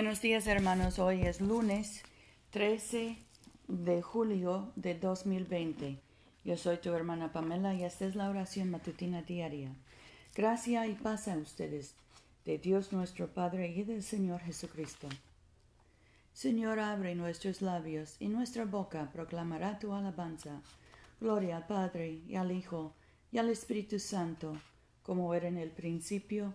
Buenos días hermanos, hoy es lunes 13 de julio de 2020. Yo soy tu hermana Pamela y esta es la oración matutina diaria. Gracia y paz a ustedes, de Dios nuestro Padre y del Señor Jesucristo. Señor, abre nuestros labios y nuestra boca proclamará tu alabanza. Gloria al Padre y al Hijo y al Espíritu Santo, como era en el principio,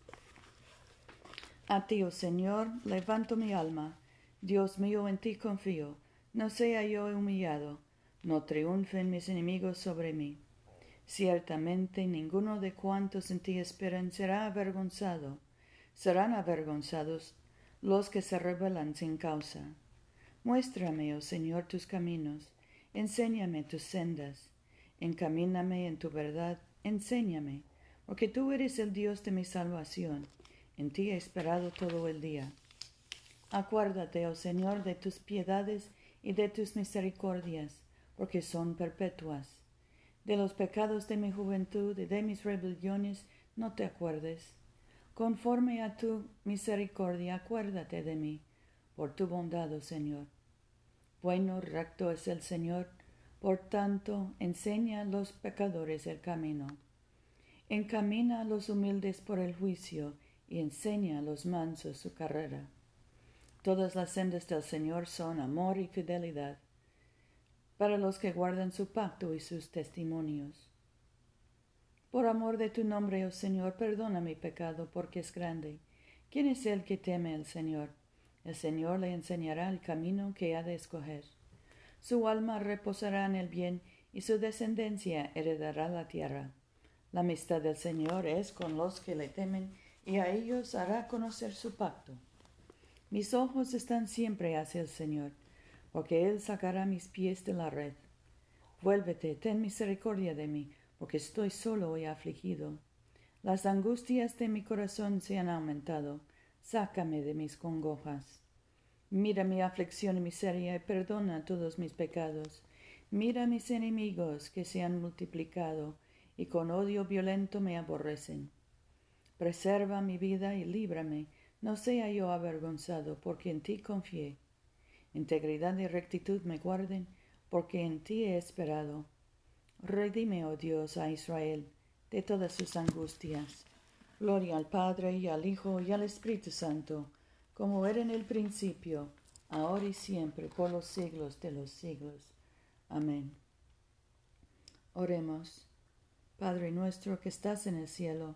A ti, oh Señor, levanto mi alma. Dios mío, en ti confío. No sea yo humillado, no triunfen mis enemigos sobre mí. Ciertamente ninguno de cuantos en ti esperan será avergonzado. Serán avergonzados los que se rebelan sin causa. Muéstrame, oh Señor, tus caminos, enséñame tus sendas, encamíname en tu verdad, enséñame, porque tú eres el Dios de mi salvación en ti he esperado todo el día. Acuérdate, oh Señor, de tus piedades y de tus misericordias, porque son perpetuas. De los pecados de mi juventud y de mis rebeliones no te acuerdes. Conforme a tu misericordia, acuérdate de mí, por tu bondad, oh Señor. Bueno, recto es el Señor, por tanto, enseña a los pecadores el camino. Encamina a los humildes por el juicio y enseña a los mansos su carrera. Todas las sendas del Señor son amor y fidelidad para los que guardan su pacto y sus testimonios. Por amor de tu nombre, oh Señor, perdona mi pecado, porque es grande. ¿Quién es el que teme al Señor? El Señor le enseñará el camino que ha de escoger. Su alma reposará en el bien y su descendencia heredará la tierra. La amistad del Señor es con los que le temen y a ellos hará conocer su pacto. Mis ojos están siempre hacia el Señor, porque Él sacará mis pies de la red. Vuélvete, ten misericordia de mí, porque estoy solo y afligido. Las angustias de mi corazón se han aumentado. Sácame de mis congojas. Mira mi aflicción y miseria y perdona todos mis pecados. Mira mis enemigos que se han multiplicado y con odio violento me aborrecen. Preserva mi vida y líbrame, no sea yo avergonzado, porque en ti confié. Integridad y rectitud me guarden, porque en ti he esperado. Redime, oh Dios, a Israel de todas sus angustias. Gloria al Padre y al Hijo y al Espíritu Santo, como era en el principio, ahora y siempre, por los siglos de los siglos. Amén. Oremos. Padre nuestro que estás en el cielo,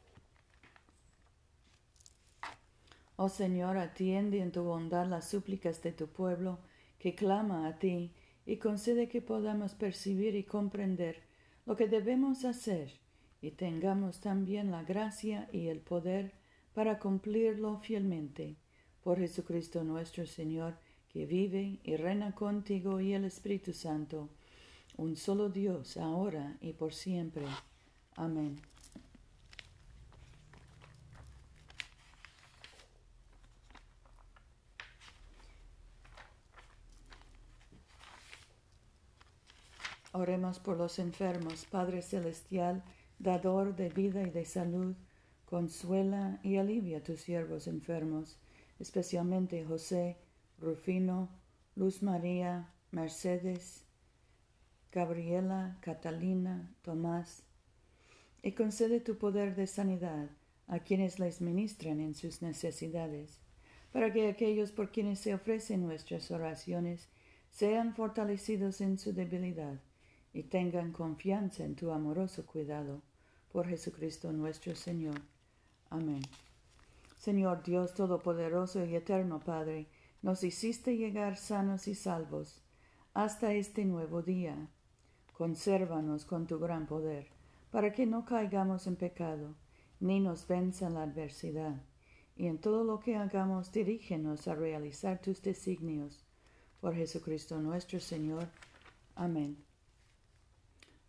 Oh Señor, atiende en tu bondad las súplicas de tu pueblo que clama a ti y concede que podamos percibir y comprender lo que debemos hacer y tengamos también la gracia y el poder para cumplirlo fielmente. Por Jesucristo nuestro Señor, que vive y reina contigo y el Espíritu Santo, un solo Dios, ahora y por siempre. Amén. Oremos por los enfermos, Padre Celestial, dador de vida y de salud, consuela y alivia a tus siervos enfermos, especialmente José, Rufino, Luz María, Mercedes, Gabriela, Catalina, Tomás, y concede tu poder de sanidad a quienes les ministran en sus necesidades, para que aquellos por quienes se ofrecen nuestras oraciones sean fortalecidos en su debilidad y tengan confianza en tu amoroso cuidado. Por Jesucristo nuestro Señor. Amén. Señor Dios Todopoderoso y Eterno Padre, nos hiciste llegar sanos y salvos hasta este nuevo día. Consérvanos con tu gran poder, para que no caigamos en pecado, ni nos venza la adversidad, y en todo lo que hagamos dirígenos a realizar tus designios. Por Jesucristo nuestro Señor. Amén.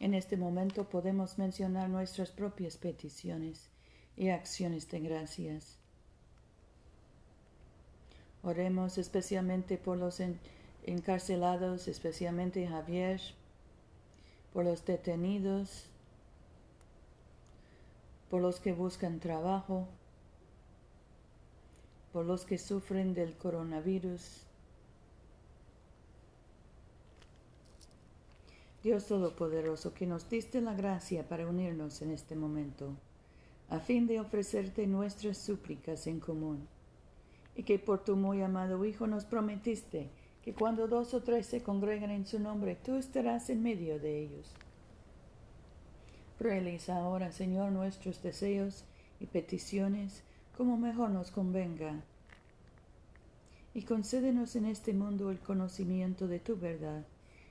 En este momento podemos mencionar nuestras propias peticiones y acciones de gracias. Oremos especialmente por los encarcelados, especialmente Javier, por los detenidos, por los que buscan trabajo, por los que sufren del coronavirus, Dios Todopoderoso, que nos diste la gracia para unirnos en este momento, a fin de ofrecerte nuestras súplicas en común, y que por tu muy amado Hijo nos prometiste que cuando dos o tres se congregan en su nombre, tú estarás en medio de ellos. Realiza ahora, Señor, nuestros deseos y peticiones como mejor nos convenga, y concédenos en este mundo el conocimiento de tu verdad